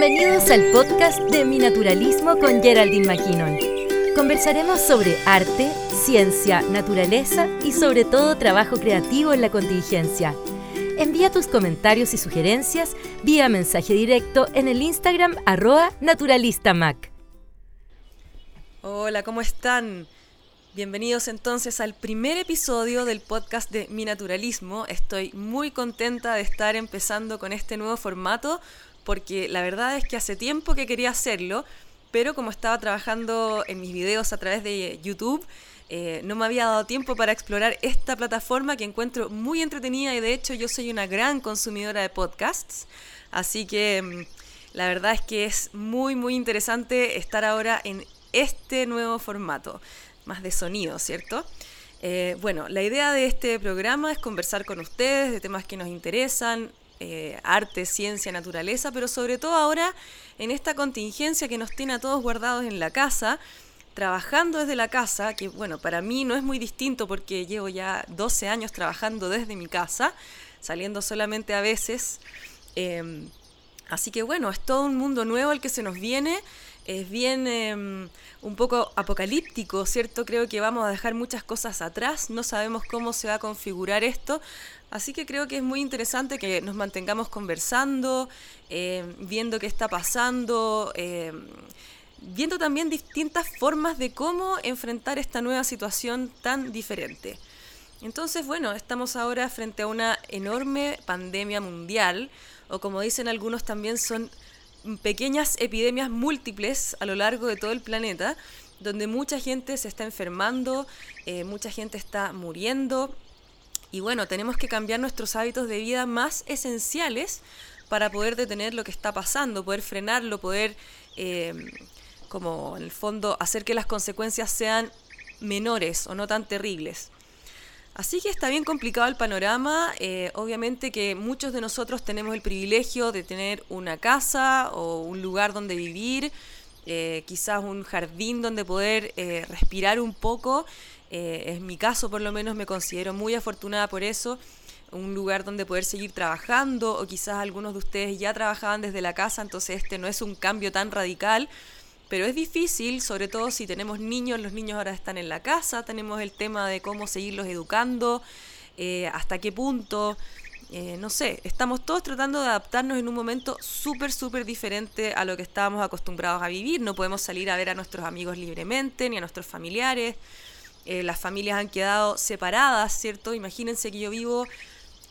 Bienvenidos al podcast de Mi Naturalismo con Geraldine McKinnon. Conversaremos sobre arte, ciencia, naturaleza y sobre todo trabajo creativo en la contingencia. Envía tus comentarios y sugerencias vía mensaje directo en el Instagram arroba naturalistamac. Hola, ¿cómo están? Bienvenidos entonces al primer episodio del podcast de Mi Naturalismo. Estoy muy contenta de estar empezando con este nuevo formato porque la verdad es que hace tiempo que quería hacerlo, pero como estaba trabajando en mis videos a través de YouTube, eh, no me había dado tiempo para explorar esta plataforma que encuentro muy entretenida y de hecho yo soy una gran consumidora de podcasts, así que mm, la verdad es que es muy muy interesante estar ahora en este nuevo formato, más de sonido, ¿cierto? Eh, bueno, la idea de este programa es conversar con ustedes de temas que nos interesan, eh, arte, ciencia, naturaleza, pero sobre todo ahora en esta contingencia que nos tiene a todos guardados en la casa, trabajando desde la casa, que bueno, para mí no es muy distinto porque llevo ya 12 años trabajando desde mi casa, saliendo solamente a veces. Em, así que bueno, es todo un mundo nuevo el que se nos viene es bien em, un poco apocalíptico, ¿cierto? Creo que vamos a dejar muchas cosas atrás, no sabemos cómo se va a configurar esto, así que creo que es muy interesante que nos mantengamos conversando, em, viendo qué está pasando, em, viendo también distintas formas de cómo enfrentar esta nueva situación tan diferente. Entonces, bueno, estamos ahora frente a una enorme pandemia mundial, o como dicen algunos también son pequeñas epidemias múltiples a lo largo de todo el planeta, donde mucha gente se está enfermando, eh, mucha gente está muriendo. Y bueno, tenemos que cambiar nuestros hábitos de vida más esenciales para poder detener lo que está pasando, poder frenarlo, poder, eh, como en el fondo, hacer que las consecuencias sean menores o no tan terribles. Así que está bien complicado el panorama. Eh, obviamente que muchos de nosotros tenemos el privilegio de tener una casa o un lugar donde vivir, eh, quizás un jardín donde poder respirar un poco. En mi caso, por lo menos, me considero muy afortunada por eso. Un lugar donde poder seguir trabajando, o quizás algunos de ustedes ya trabajaban desde la casa, entonces este no es un cambio tan radical pero es difícil, sobre todo si tenemos niños, los niños ahora están en la casa, tenemos el tema de cómo seguirlos educando, eh, hasta qué punto, eh, no sé, estamos todos tratando de adaptarnos en un momento súper, súper diferente a lo que estábamos acostumbrados a vivir. No podemos salir a ver a nuestros amigos libremente, ni a nuestros familiares. Eh, las familias han quedado separadas, ¿cierto? Imagínense que yo vivo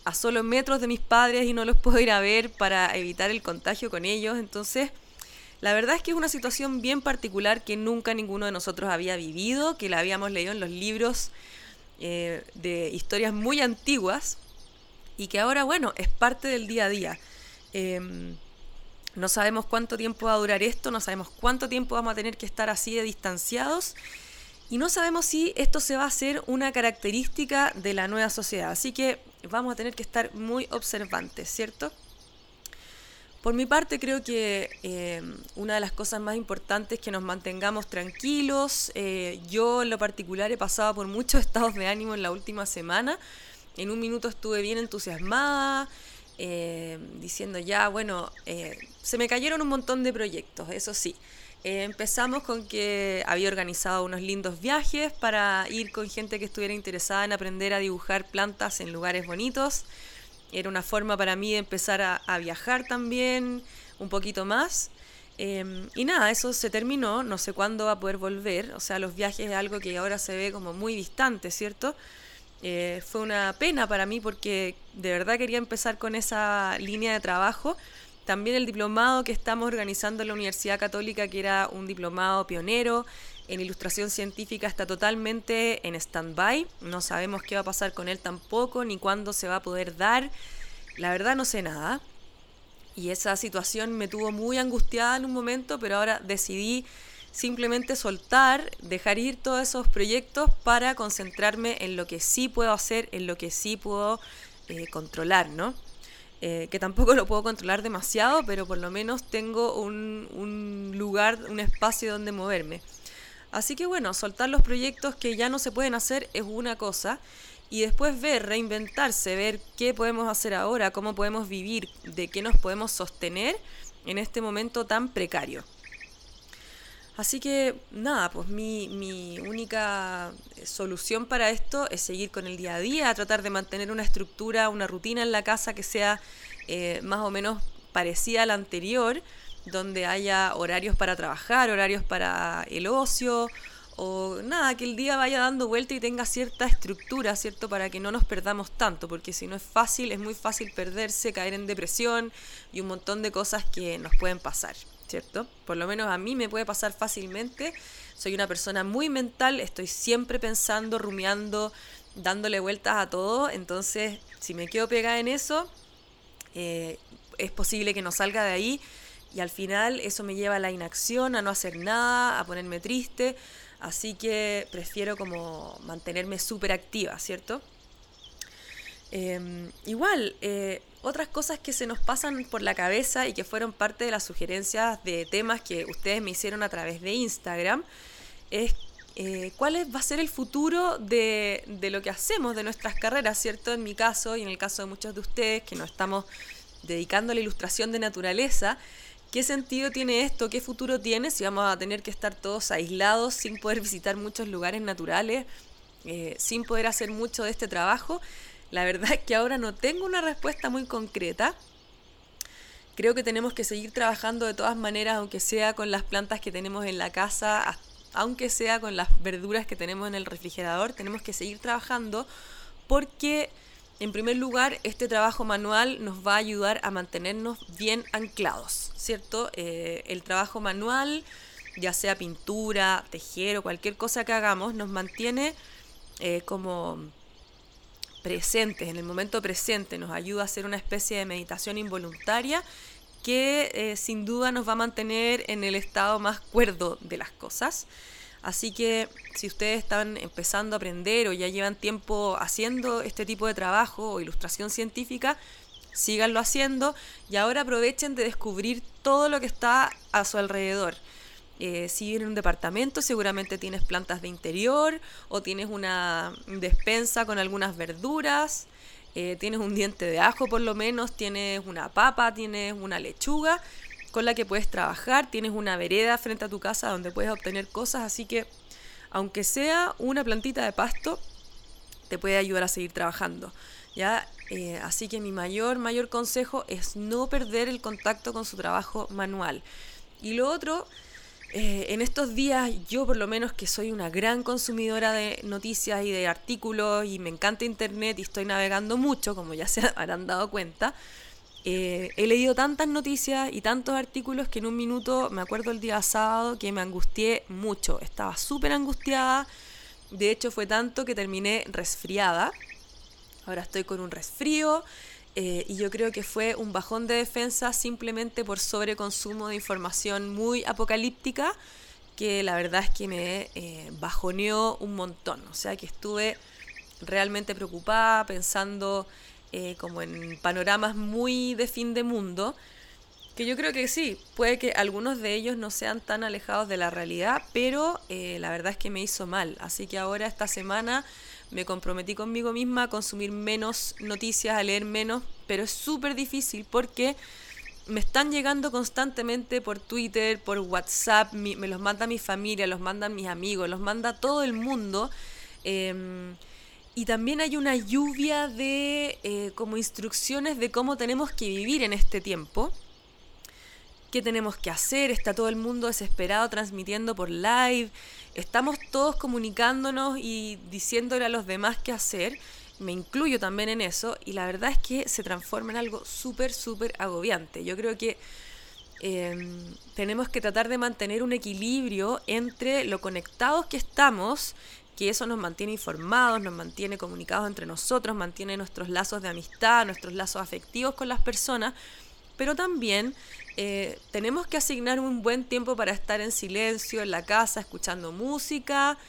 a solo metros de mis padres y no los puedo ir a ver para evitar el contagio con ellos. Entonces, la verdad es que es una situación bien particular que nunca ninguno de nosotros había vivido, que la habíamos leído en los libros eh, de historias muy antiguas y que ahora, bueno, es parte del día a día. Em, no sabemos cuánto tiempo va a durar esto, no sabemos cuánto tiempo vamos a tener que estar así de distanciados y no sabemos si esto se va a hacer una característica de la nueva sociedad. Así que vamos a tener que estar muy observantes, ¿cierto? Por mi parte, creo que eh, una de las cosas más importantes es que nos mantengamos tranquilos. Eh, yo, en lo particular, he pasado por muchos estados de ánimo en la última semana. En un minuto estuve bien entusiasmada, eh, diciendo ya, bueno, se me cayeron un montón de proyectos, eso sí. Empezamos con que había organizado unos lindos viajes para ir con gente que estuviera interesada en aprender a dibujar plantas en lugares bonitos. Era una forma para mí de empezar a, viajar también un poquito más. Em, y nada, eso se terminó, no sé cuándo va a poder volver, o sea, los viajes es algo que ahora se ve como muy distante, ¿cierto? Eh, fue una pena para mí porque de verdad quería empezar con esa línea de trabajo. También el diplomado que estamos organizando en la Universidad Católica, que era un diplomado pionero en ilustración científica está totalmente en stand-by. No sabemos qué va a pasar con él tampoco, ni cuándo se va a poder dar. La verdad no sé nada. Y esa situación me tuvo muy angustiada en un momento, pero ahora decidí simplemente soltar, dejar ir todos esos proyectos para concentrarme en lo que sí puedo hacer, en lo que sí puedo eh, controlar, ¿no? Eh, que tampoco lo puedo controlar demasiado, pero por lo menos tengo un, un lugar, un espacio donde moverme. Así que bueno, soltar los proyectos que ya no se pueden hacer es una cosa y después ver, reinventarse, ver qué podemos hacer ahora, cómo podemos vivir, de qué nos podemos sostener, en este momento tan precario. Así que nada, pues mi, mi, única solución para esto es seguir con el día a día, tratar de mantener una estructura, una rutina en la casa que sea eh, más o menos parecida a la anterior, donde haya horarios para trabajar, horarios para el ocio, o nada, que el día vaya dando vuelta y tenga cierta estructura, ¿cierto? Para que no nos perdamos tanto, porque si no es fácil, es muy fácil perderse, caer en depresión y un montón de cosas que nos pueden pasar. ¿Cierto? Por lo menos a mí me puede pasar fácilmente. Soy una persona muy mental, estoy siempre pensando, rumiando, dándole vueltas a todo. Entonces, si me quedo pegada en eso, eh, es posible que no salga de ahí. Y al final eso me lleva a la inacción, a no hacer nada, a ponerme triste. Así que prefiero como mantenerme súper activa, ¿cierto? Em, igual, eh, otras cosas que se nos pasan por la cabeza y que fueron parte de las sugerencias de temas que ustedes me hicieron a través de Instagram es eh, cuál va a ser el futuro de, de, lo que hacemos, de nuestras carreras, ¿cierto? En mi caso y en el caso de muchos de ustedes que nos estamos dedicando a la ilustración de naturaleza, ¿qué sentido tiene esto? ¿Qué futuro tiene si vamos a tener que estar todos aislados sin poder visitar muchos lugares naturales, eh, sin poder hacer mucho de este trabajo? La verdad es que ahora no tengo una respuesta muy concreta. Creo que tenemos que seguir trabajando de todas maneras, aunque sea con las plantas que tenemos en la casa, aunque sea con las verduras que tenemos en el refrigerador, tenemos que seguir trabajando porque, en primer lugar, este trabajo manual nos va a ayudar a mantenernos bien anclados, ¿cierto? Eh, el trabajo manual, ya sea pintura, tejer cualquier cosa que hagamos, nos mantiene eh, como presentes, en el momento presente, nos ayuda a hacer una especie de meditación involuntaria que eh, sin duda nos va a mantener en el estado más cuerdo de las cosas. Así que si ustedes están empezando a aprender o ya llevan tiempo haciendo este tipo de trabajo o ilustración científica, síganlo haciendo y ahora aprovechen de descubrir todo lo que está a su alrededor. Eh, si en un departamento seguramente tienes plantas de interior o tienes una despensa con algunas verduras, eh, tienes un diente de ajo por lo menos, tienes una papa, tienes una lechuga con la que puedes trabajar, tienes una vereda frente a tu casa donde puedes obtener cosas, así que aunque sea una plantita de pasto, te puede ayudar a seguir trabajando. ¿ya? Eh, así que mi mayor, mayor consejo es no perder el contacto con su trabajo manual. Y lo otro eh, en estos días yo por lo menos que soy una gran consumidora de noticias y de artículos y me encanta internet y estoy navegando mucho, como ya se habrán dado cuenta, eh, he leído tantas noticias y tantos artículos que en un minuto, me acuerdo el día sábado, que me angustié mucho, estaba súper angustiada, de hecho fue tanto que terminé resfriada, ahora estoy con un resfrío, eh, y yo creo que fue un bajón de defensa simplemente por sobreconsumo de información muy apocalíptica que la verdad es que me eh, bajoneó un montón. O sea que estuve realmente preocupada, pensando eh, como en panoramas muy de fin de mundo, que yo creo que sí, puede que algunos de ellos no sean tan alejados de la realidad, pero la verdad es que me hizo mal. Así que ahora esta semana me comprometí conmigo misma a consumir menos noticias, a leer menos, pero es súper difícil porque me están llegando constantemente por Twitter, por WhatsApp, me los manda mi familia, los mandan mis amigos, los manda todo el mundo. Em, y también hay una lluvia de eh, como instrucciones de cómo tenemos que vivir en este tiempo qué tenemos que hacer, está todo el mundo desesperado transmitiendo por live, estamos todos comunicándonos y diciéndole a los demás qué hacer, me incluyo también en eso, y la verdad es que se transforma en algo súper, súper agobiante. Yo creo que em, tenemos que tratar de mantener un equilibrio entre lo conectados que estamos, que eso nos mantiene informados, nos mantiene comunicados entre nosotros, mantiene nuestros lazos de amistad, nuestros lazos afectivos con las personas, pero también eh, tenemos que asignar un buen tiempo para estar en silencio en la casa, escuchando música,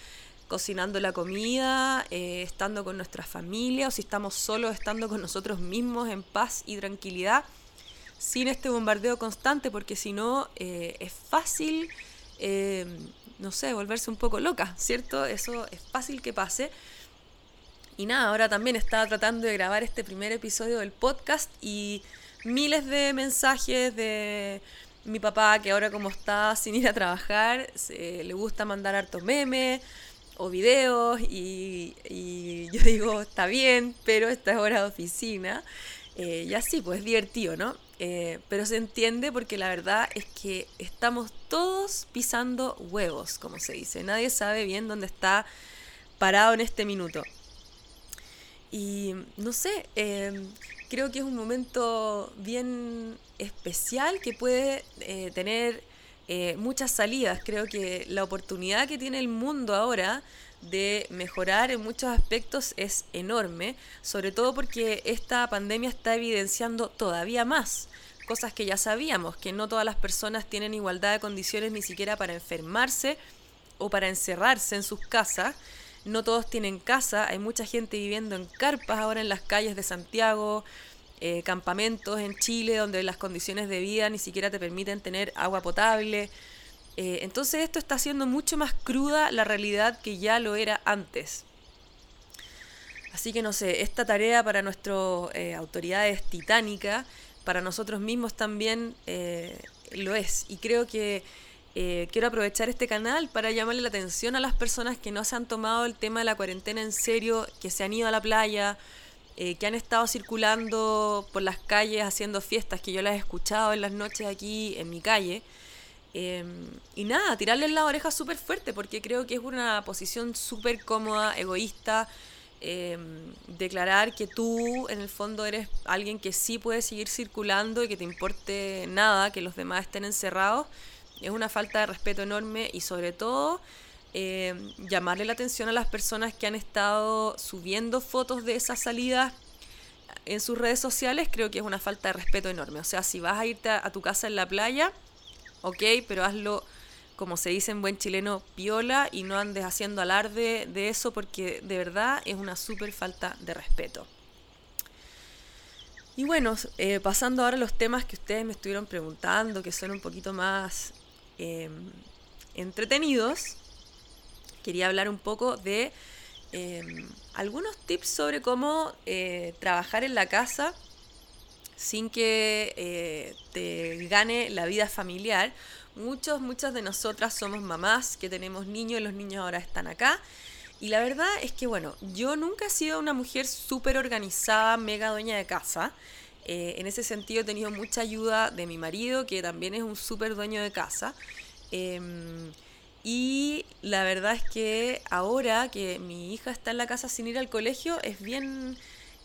cocinando la comida, eh, estando con nuestra familia o si estamos solos, estando con nosotros mismos en paz y tranquilidad, sin este bombardeo constante, porque si no eh, es fácil, no sé, volverse un poco loca, ¿cierto? Eso es fácil que pase. Y nada, ahora también estaba tratando de grabar este primer episodio del podcast y miles de mensajes de, Mi papá, que ahora como está sin ir a trabajar, le gusta mandar hartos memes o videos y, yo digo, está bien, pero esta es hora de oficina. Eh, y así, pues es divertido, ¿no? Eh, pero se entiende porque la verdad es que estamos todos pisando huevos, como se dice. Nadie sabe bien dónde está parado en este minuto. Y no sé, em, creo que es un momento bien especial que puede eh, tener eh, muchas salidas. Creo que la oportunidad que tiene el mundo ahora de mejorar en muchos aspectos es enorme, sobre todo porque esta pandemia está evidenciando todavía más cosas que ya sabíamos, que no todas las personas tienen igualdad de condiciones ni siquiera para enfermarse o para encerrarse en sus casas. No todos tienen casa, hay mucha gente viviendo en carpas ahora en las calles de Santiago, eh, campamentos en Chile donde las condiciones de vida ni siquiera te permiten tener agua potable. Eh, entonces esto está haciendo mucho más cruda la realidad que ya lo era antes. Así que no sé, esta tarea para nuestras eh, autoridades titánica, para nosotros mismos también lo es. Y creo que quiero aprovechar este canal para llamarle la atención a las personas que no se han tomado el tema de la cuarentena en serio, que se han ido a la playa, eh, que han estado circulando por las calles haciendo fiestas, que yo las he escuchado en las noches aquí en mi calle. Em, y nada, tirarles la oreja súper fuerte, porque creo que es una posición súper cómoda, egoísta, em, declarar que tú en el fondo eres alguien que sí puede seguir circulando y que te importe nada que los demás estén encerrados, es una falta de respeto enorme y sobre todo eh, llamarle la atención a las personas que han estado subiendo fotos de esas salidas en sus redes sociales, creo que es una falta de respeto enorme. O sea, si vas a irte a, tu casa en la playa, ok, pero hazlo como se dice en buen chileno, piola y no andes haciendo alarde de eso porque de verdad es una súper falta de respeto. Y bueno, eh, pasando ahora a los temas que ustedes me estuvieron preguntando, que son un poquito más em, entretenidos, quería hablar un poco de em, algunos tips sobre cómo eh, trabajar en la casa sin que eh, te gane la vida familiar. Muchos, muchas de nosotras somos mamás que tenemos niños y los niños ahora están acá. Y la verdad es que, bueno, yo nunca he sido una mujer súper organizada, mega dueña de casa. Eh, en ese sentido he tenido mucha ayuda de mi marido, que también es un súper dueño de casa. Em, y la verdad es que ahora que mi hija está en la casa sin ir al colegio es bien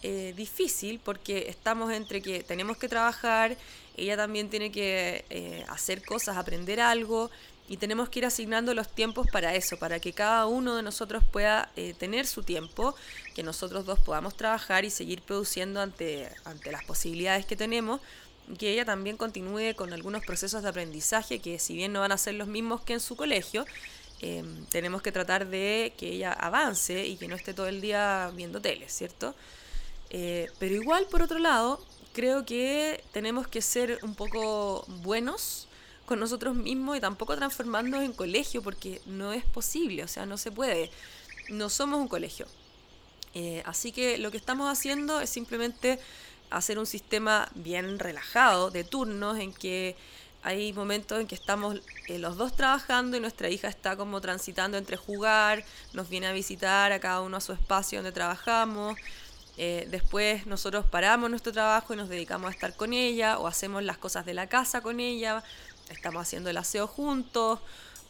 eh, difícil porque estamos entre que tenemos que trabajar, ella también tiene que eh, hacer cosas, aprender algo y tenemos que ir asignando los tiempos para eso, para que cada uno de nosotros pueda eh, tener su tiempo, que nosotros dos podamos trabajar y seguir produciendo ante, ante las posibilidades que tenemos que ella también continúe con algunos procesos de aprendizaje que si bien no van a ser los mismos que en su colegio, em, tenemos que tratar de que ella avance y que no esté todo el día viendo tele, ¿cierto? Eh, pero igual, por otro lado, creo que tenemos que ser un poco buenos nosotros mismos y tampoco transformarnos en colegio porque no es posible, o sea, no se puede. No somos un colegio. Eh, así que lo que estamos haciendo es simplemente hacer un sistema bien relajado de turnos en que hay momentos en que estamos eh, los dos trabajando y nuestra hija está como transitando entre jugar, nos viene a visitar a cada uno a su espacio donde trabajamos. Eh, después nosotros paramos nuestro trabajo y nos dedicamos a estar con ella o hacemos las cosas de la casa con ella, estamos haciendo el aseo juntos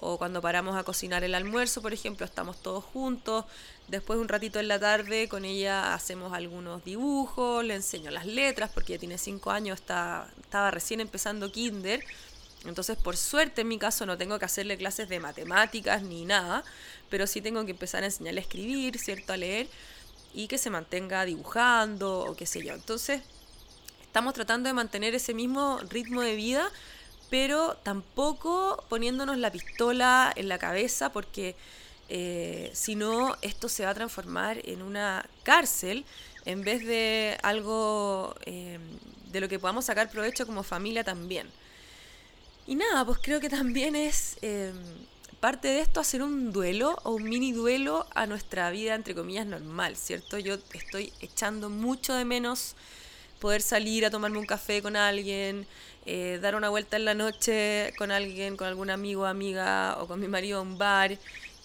o cuando paramos a cocinar el almuerzo, por ejemplo, estamos todos juntos. Después un ratito en la tarde con ella hacemos algunos dibujos, le enseño las letras porque ella tiene 5 años, está, estaba recién empezando kinder. Entonces, por suerte en mi caso no tengo que hacerle clases de matemáticas ni nada, pero sí tengo que empezar a enseñarle a escribir, ¿cierto? A leer y que se mantenga dibujando o qué sé yo. Entonces, estamos tratando de mantener ese mismo ritmo de vida, pero tampoco poniéndonos la pistola en la cabeza porque eh, si no esto se va a transformar en una cárcel en vez de algo eh, de lo que podamos sacar provecho como familia también. Y nada, pues creo que también es eh, parte de esto hacer un duelo o un mini duelo a nuestra vida, entre comillas, normal, ¿cierto? Yo estoy echando mucho de menos poder salir a tomarme un café con alguien, eh, dar una vuelta en la noche con alguien, con algún amigo amiga, o con mi marido a un bar.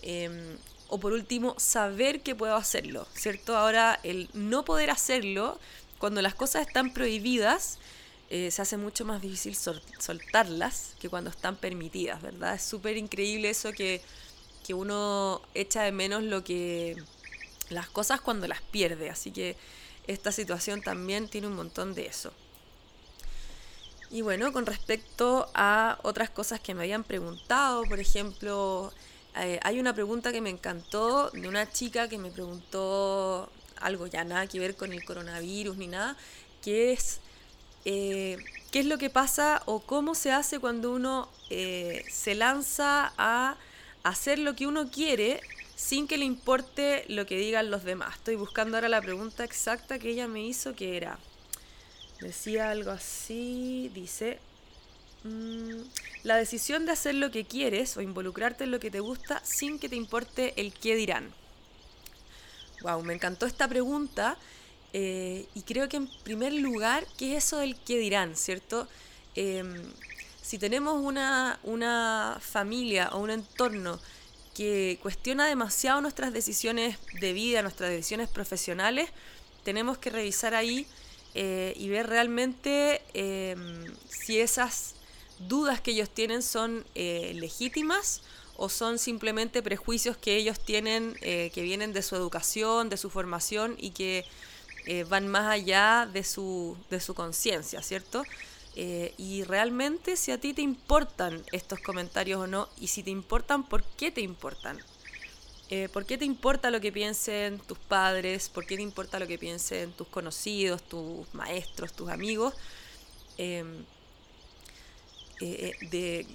Em, o por último, saber que puedo hacerlo, ¿cierto? Ahora, el no poder hacerlo, cuando las cosas están prohibidas, eh, se hace mucho más difícil soltarlas que cuando están permitidas, ¿verdad? Es súper increíble eso que, que uno echa de menos lo que las cosas cuando las pierde, así que esta situación también tiene un montón de eso. Y bueno, con respecto a otras cosas que me habían preguntado, por ejemplo, eh, hay una pregunta que me encantó de una chica que me preguntó algo ya nada que ver con el coronavirus ni nada, que es eh, qué es lo que pasa o cómo se hace cuando uno eh, se lanza a hacer lo que uno quiere sin que le importe lo que digan los demás. Estoy buscando ahora la pregunta exacta que ella me hizo, que era, Decía algo así, dice, mm, la decisión de hacer lo que quieres o involucrarte en lo que te gusta sin que te importe el qué dirán. Wow, me encantó esta pregunta eh, y creo que en primer lugar, ¿qué es eso del qué dirán, cierto? Em, si tenemos una, una familia o un entorno que cuestiona demasiado nuestras decisiones de vida, nuestras decisiones profesionales, tenemos que revisar ahí eh, y ver realmente em, si esas dudas que ellos tienen son eh, legítimas o son simplemente prejuicios que ellos tienen eh, que vienen de su educación, de su formación y que van más allá de su, de su conciencia, ¿cierto? y realmente si a ti te importan estos comentarios o no, y si te importan, ¿por qué te importan? Eh, ¿Por qué te importa lo que piensen tus padres? ¿Por qué te importa lo que piensen tus conocidos, tus maestros, tus amigos? Em, eh, eh, de,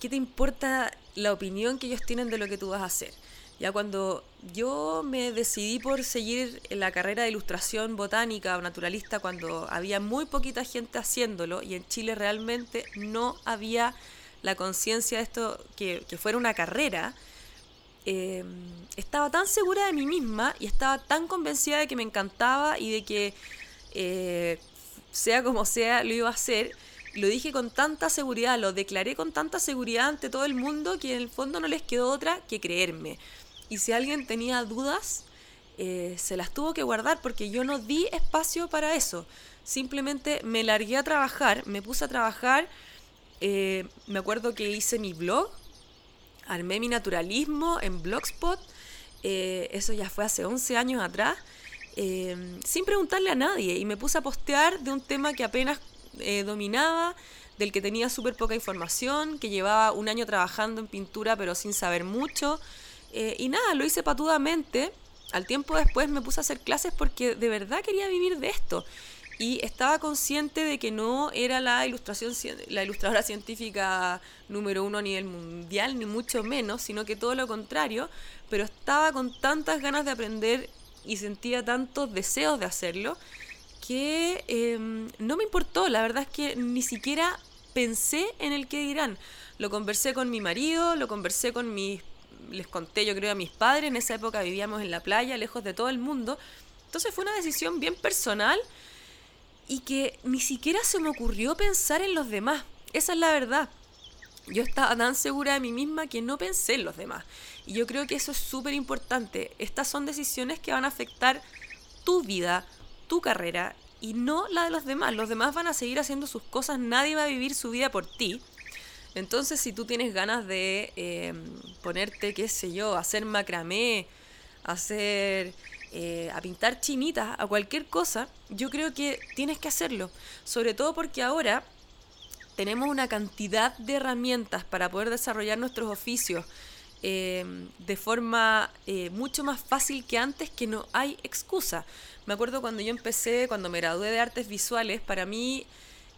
¿Qué te importa la opinión que ellos tienen de lo que tú vas a hacer? Ya cuando yo me decidí por seguir la carrera de ilustración botánica o naturalista, cuando había muy poquita gente haciéndolo y en Chile realmente no había la conciencia de esto que, que fuera una carrera, Em, estaba tan segura de mí misma y estaba tan convencida de que me encantaba y de que eh, sea como sea lo iba a hacer. Lo dije con tanta seguridad, lo declaré con tanta seguridad ante todo el mundo que en el fondo no les quedó otra que creerme. Y si alguien tenía dudas, eh, se las tuvo que guardar porque yo no di espacio para eso. Simplemente me largué a trabajar, me puse a trabajar. Eh, me acuerdo que hice mi blog armé mi naturalismo en Blogspot, eh, eso ya fue hace 11 años atrás, eh, sin preguntarle a nadie y me puse a postear de un tema que apenas eh, dominaba, del que tenía súper poca información, que llevaba un año trabajando en pintura pero sin saber mucho. y nada, lo hice patudamente. Al tiempo después me puse a hacer clases porque de verdad quería vivir de esto y estaba consciente de que no era la ilustración la ilustradora científica número uno a nivel mundial ni mucho menos sino que todo lo contrario pero estaba con tantas ganas de aprender y sentía tantos deseos de hacerlo que em, no me importó. La verdad es que ni siquiera pensé en el que dirán. Lo conversé con mi marido lo conversé con mis les conté yo creo a mis padres. En esa época vivíamos en la playa lejos de todo el mundo. Entonces fue una decisión bien personal y que ni siquiera se me ocurrió pensar en los demás. Esa es la verdad. Yo estaba tan segura de mí misma que no pensé en los demás. Y yo creo que eso es súper importante. Estas son decisiones que van a afectar tu vida, tu carrera y no la de los demás. Los demás van a seguir haciendo sus cosas, nadie va a vivir su vida por ti. Entonces, si tú tienes ganas de eh, ponerte, qué sé yo, hacer macramé, hacer eh, a pintar chinitas, a cualquier cosa, yo creo que tienes que hacerlo. Sobre todo porque ahora tenemos una cantidad de herramientas para poder desarrollar nuestros oficios eh, de forma eh, mucho más fácil que antes, que no hay excusa. Me acuerdo cuando yo empecé, cuando me gradué de artes visuales, para mí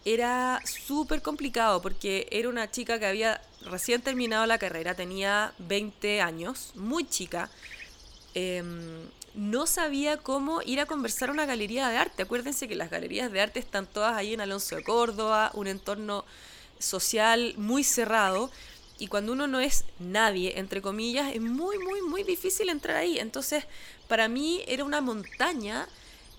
era súper complicado porque era una chica que había recién terminado la carrera, tenía 20 años, muy chica. Em, no sabía cómo ir a conversar a una galería de arte. Acuérdense que las galerías de arte están todas ahí en Alonso de Córdoba, un entorno social muy cerrado. Y cuando uno no es nadie, entre comillas, es muy, muy, muy difícil entrar ahí. Entonces, para mí era una montaña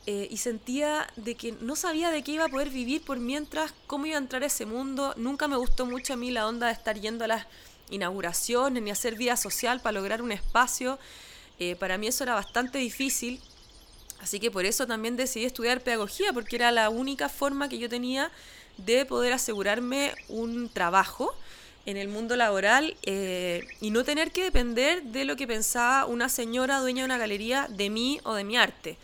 eh, y sentía de que no sabía de qué iba a poder vivir por mientras, cómo iba a entrar a ese mundo. Nunca me gustó mucho a mí la onda de estar yendo a las inauguraciones ni hacer vida social para lograr un espacio. Eh, para mí eso era bastante difícil. Así que por eso también decidí estudiar pedagogía, porque era la única forma que yo tenía de poder asegurarme un trabajo en el mundo laboral eh, y no tener que depender de lo que pensaba una señora dueña de una galería de mí o de mi arte.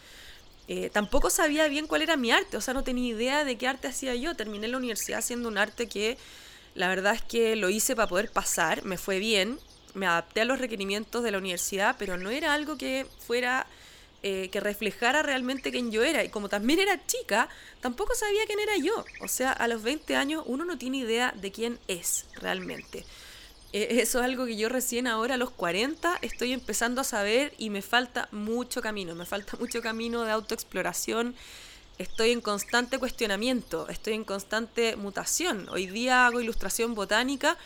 Eh, tampoco sabía bien cuál era mi arte, o sea, no tenía idea de qué arte hacía yo. Terminé la universidad haciendo un arte que la verdad es que lo hice para poder pasar, me fue bien, me adapté a los requerimientos de la universidad, pero no era algo que fuera eh, que reflejara realmente quién yo era. Y como también era chica, tampoco sabía quién era yo. O sea, a los 20 años uno no tiene idea de quién es realmente. Eh, eso es algo que yo recién ahora a los 40 estoy empezando a saber y me falta mucho camino, me falta mucho camino de autoexploración, estoy en constante cuestionamiento, estoy en constante mutación. Hoy día hago ilustración botánica,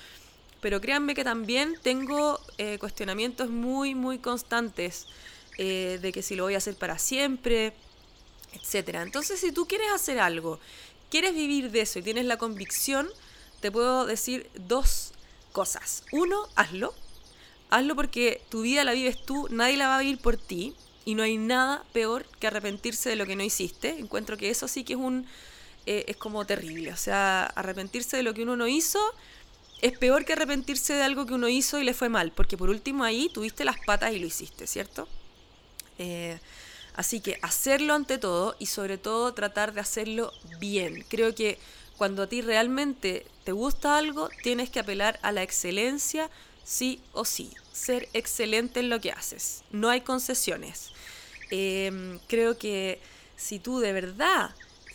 pero créanme que también tengo eh, cuestionamientos muy, muy constantes eh, de que si lo voy a hacer para siempre, etc. Entonces, si tú quieres hacer algo, quieres vivir de eso y tienes la convicción, te puedo decir dos cosas. Uno, hazlo. Hazlo porque tu vida la vives tú, nadie la va a vivir por ti y no hay nada peor que arrepentirse de lo que no hiciste. Encuentro que eso sí que es un eh, es como terrible, o sea, arrepentirse de lo que uno no hizo es peor que arrepentirse de algo que uno hizo y le fue mal, porque por último ahí tuviste las patas y lo hiciste, ¿cierto? Eh, así que hacerlo ante todo y sobre todo tratar de hacerlo bien. Creo que cuando a ti realmente te gusta algo, tienes que apelar a la excelencia sí o sí. Ser excelente en lo que haces. No hay concesiones. Em, creo que si tú de verdad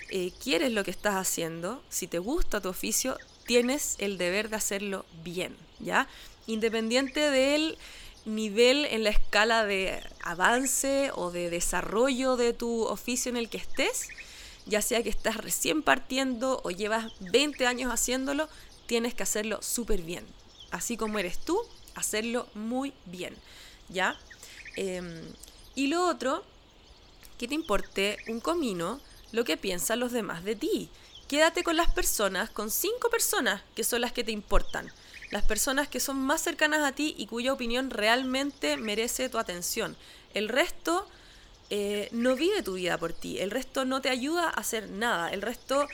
eh, quieres lo que estás haciendo, si te gusta tu oficio, tienes el deber de hacerlo bien, ¿ya? Independiente del nivel en la escala de avance o de desarrollo de tu oficio en el que estés, ya sea que estás recién partiendo o llevas 20 años haciéndolo, tienes que hacerlo súper bien. Así como eres tú, hacerlo muy bien. ¿Ya? Em, y lo otro, que te importe un comino lo que piensan los demás de ti. Quédate con las personas, con cinco personas que son las que te importan. Las personas que son más cercanas a ti y cuya opinión realmente merece tu atención. El resto eh, no vive tu vida por ti, el resto no te ayuda a hacer nada, el resto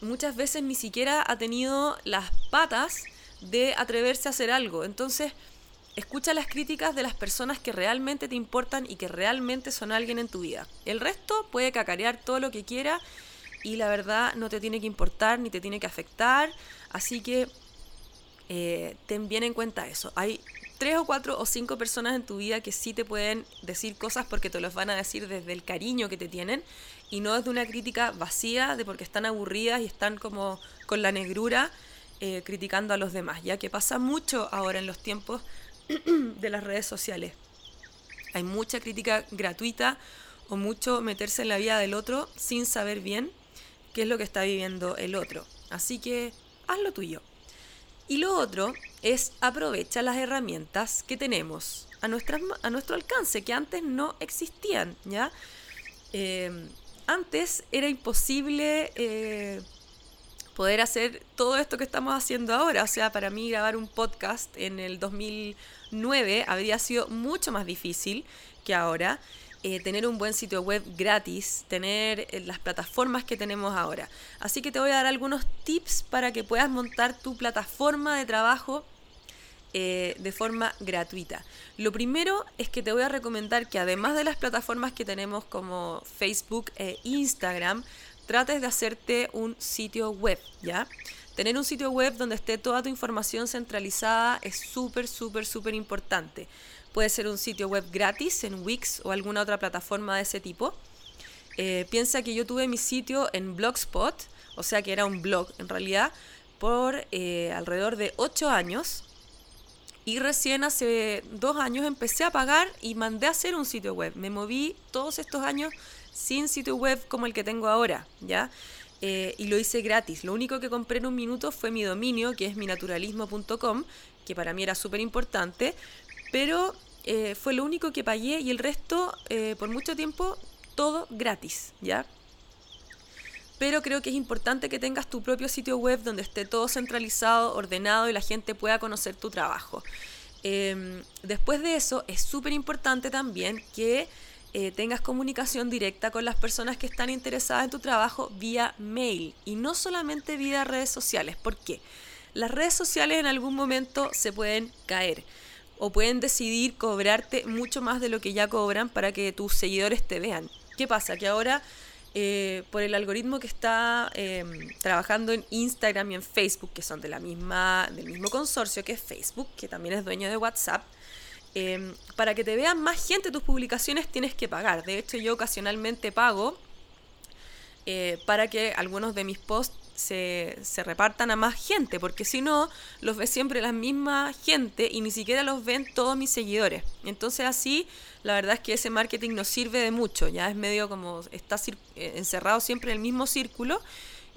muchas veces ni siquiera ha tenido las patas de atreverse a hacer algo. Entonces, escucha las críticas de las personas que realmente te importan y que realmente son alguien en tu vida. El resto puede cacarear todo lo que quiera y la verdad no te tiene que importar ni te tiene que afectar. Así que eh, ten bien en cuenta eso. Hay tres o cuatro o cinco personas en tu vida que sí te pueden decir cosas porque te los van a decir desde el cariño que te tienen y no desde una crítica vacía de porque están aburridas y están como con la negrura eh, criticando a los demás, ya que pasa mucho ahora en los tiempos de las redes sociales. Hay mucha crítica gratuita o mucho meterse en la vida del otro sin saber bien qué es lo que está viviendo el otro. Así que haz lo tuyo. Y lo otro es aprovecha las herramientas que tenemos a, a nuestro alcance, que antes no existían, ¿ya? Em, antes era imposible eh, poder hacer todo esto que estamos haciendo ahora. O sea, para mí grabar un podcast en el 2009 habría sido mucho más difícil que ahora. Eh, tener un buen sitio web gratis, tener eh, las plataformas que tenemos ahora. Así que te voy a dar algunos tips para que puedas montar tu plataforma de trabajo eh, de forma gratuita. Lo primero es que te voy a recomendar que además de las plataformas que tenemos como Facebook e Instagram, trates de hacerte un sitio web, ¿ya? Tener un sitio web donde esté toda tu información centralizada es súper, súper, súper importante. Puede ser un sitio web gratis en Wix o alguna otra plataforma de ese tipo. Eh, piensa que yo tuve mi sitio en Blogspot, o sea que era un blog en realidad, por eh, alrededor de 8 años. Y recién hace dos años empecé a pagar y mandé a hacer un sitio web. Me moví todos estos años sin sitio web como el que tengo ahora, ¿ya? Eh, y lo hice gratis. Lo único que compré en un minuto fue mi dominio, que es minaturalismo.com, que para mí era súper importante, pero eh, fue lo único que pagué y el resto, eh, por mucho tiempo, todo gratis, ¿ya? Pero creo que es importante que tengas tu propio sitio web donde esté todo centralizado, ordenado y la gente pueda conocer tu trabajo. Em, después de eso, es súper importante también que eh, tengas comunicación directa con las personas que están interesadas en tu trabajo vía mail y no solamente vía redes sociales. ¿Por qué? Las redes sociales en algún momento se pueden caer o pueden decidir cobrarte mucho más de lo que ya cobran para que tus seguidores te vean. ¿Qué pasa? Que ahora eh, por el algoritmo que está em, trabajando en Instagram y en Facebook, que son de la misma, del mismo consorcio que es Facebook, que también es dueño de WhatsApp, Em, para que te vean más gente tus publicaciones tienes que pagar. De hecho, yo ocasionalmente pago eh, para que algunos de mis posts se, se, repartan a más gente, porque si no, los ve siempre la misma gente y ni siquiera los ven todos mis seguidores. Entonces así, la verdad es que ese marketing nos sirve de mucho, ya es medio como está eh, encerrado siempre en el mismo círculo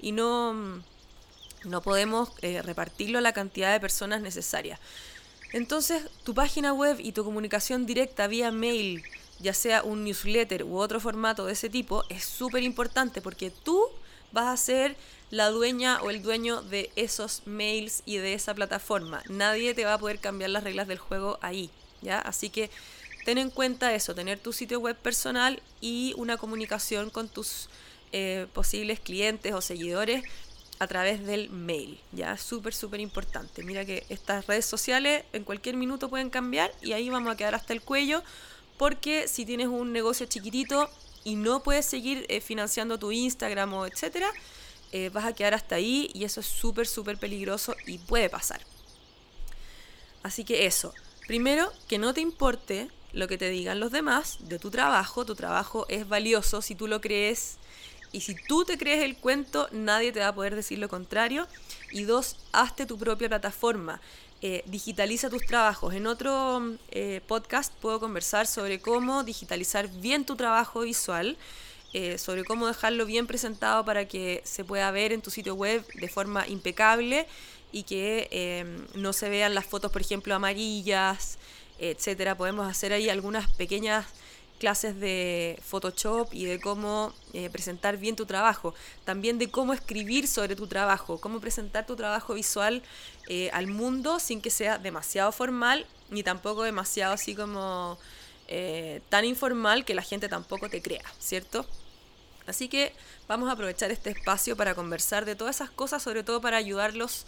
y no, no podemos eh, repartirlo a la cantidad de personas necesarias. Entonces, tu página web y tu comunicación directa vía mail, ya sea un newsletter u otro formato de ese tipo, es súper importante porque tú vas a ser la dueña o el dueño de esos mails y de esa plataforma. Nadie te va a poder cambiar las reglas del juego ahí, ¿ya? Así que ten en cuenta eso, tener tu sitio web personal y una comunicación con tus eh, posibles clientes o seguidores a través del mail, ya súper, súper importante. Mira que estas redes sociales en cualquier minuto pueden cambiar y ahí vamos a quedar hasta el cuello porque si tienes un negocio chiquitito y no puedes seguir eh, financiando tu Instagram o etcétera, eh, vas a quedar hasta ahí y eso es súper, súper peligroso y puede pasar. Así que eso, primero, que no te importe lo que te digan los demás de tu trabajo, tu trabajo es valioso si tú lo crees y si tú te crees el cuento, nadie te va a poder decir lo contrario. Y dos, hazte tu propia plataforma. Eh, digitaliza tus trabajos. En otro eh, podcast puedo conversar sobre cómo digitalizar bien tu trabajo visual, eh, sobre cómo dejarlo bien presentado para que se pueda ver en tu sitio web de forma impecable y que no se vean las fotos, por ejemplo, amarillas, etcétera. Podemos hacer ahí algunas pequeñas clases de Photoshop y de cómo eh, presentar bien tu trabajo, también de cómo escribir sobre tu trabajo, cómo presentar tu trabajo visual eh, al mundo sin que sea demasiado formal ni tampoco demasiado así como tan informal que la gente tampoco te crea, ¿cierto? Así que vamos a aprovechar este espacio para conversar de todas esas cosas, sobre todo para ayudarlos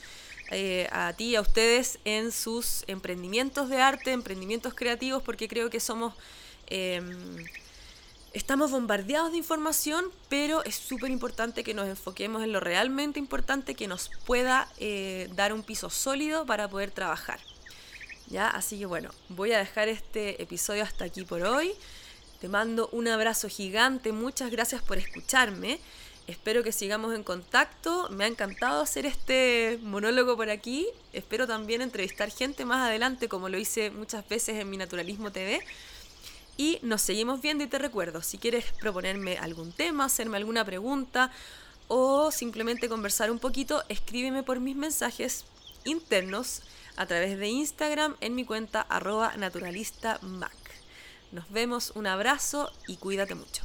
a ti y a ustedes en sus emprendimientos de arte, emprendimientos creativos, porque creo que somos Em, estamos bombardeados de información, pero es súper importante que nos enfoquemos en lo realmente importante que nos pueda eh, dar un piso sólido para poder trabajar. ¿Ya? Así que bueno, voy a dejar este episodio hasta aquí por hoy. Te mando un abrazo gigante, muchas gracias por escucharme. Espero que sigamos en contacto. Me ha encantado hacer este monólogo por aquí. Espero también entrevistar gente más adelante, como lo hice muchas veces en mi Naturalismo TV. Y nos seguimos viendo y te recuerdo, si quieres proponerme algún tema, hacerme alguna pregunta o simplemente conversar un poquito, escríbeme por mis mensajes internos a través de Instagram en mi cuenta arroba. Nos vemos, un abrazo y cuídate mucho.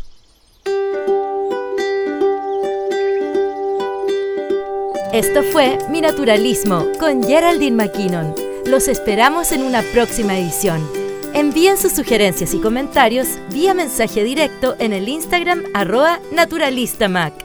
Esto fue Mi Naturalismo con Geraldine McKinnon. Los esperamos en una próxima edición. Envíen sus sugerencias y comentarios vía mensaje directo en el Instagram arroba naturalistamac.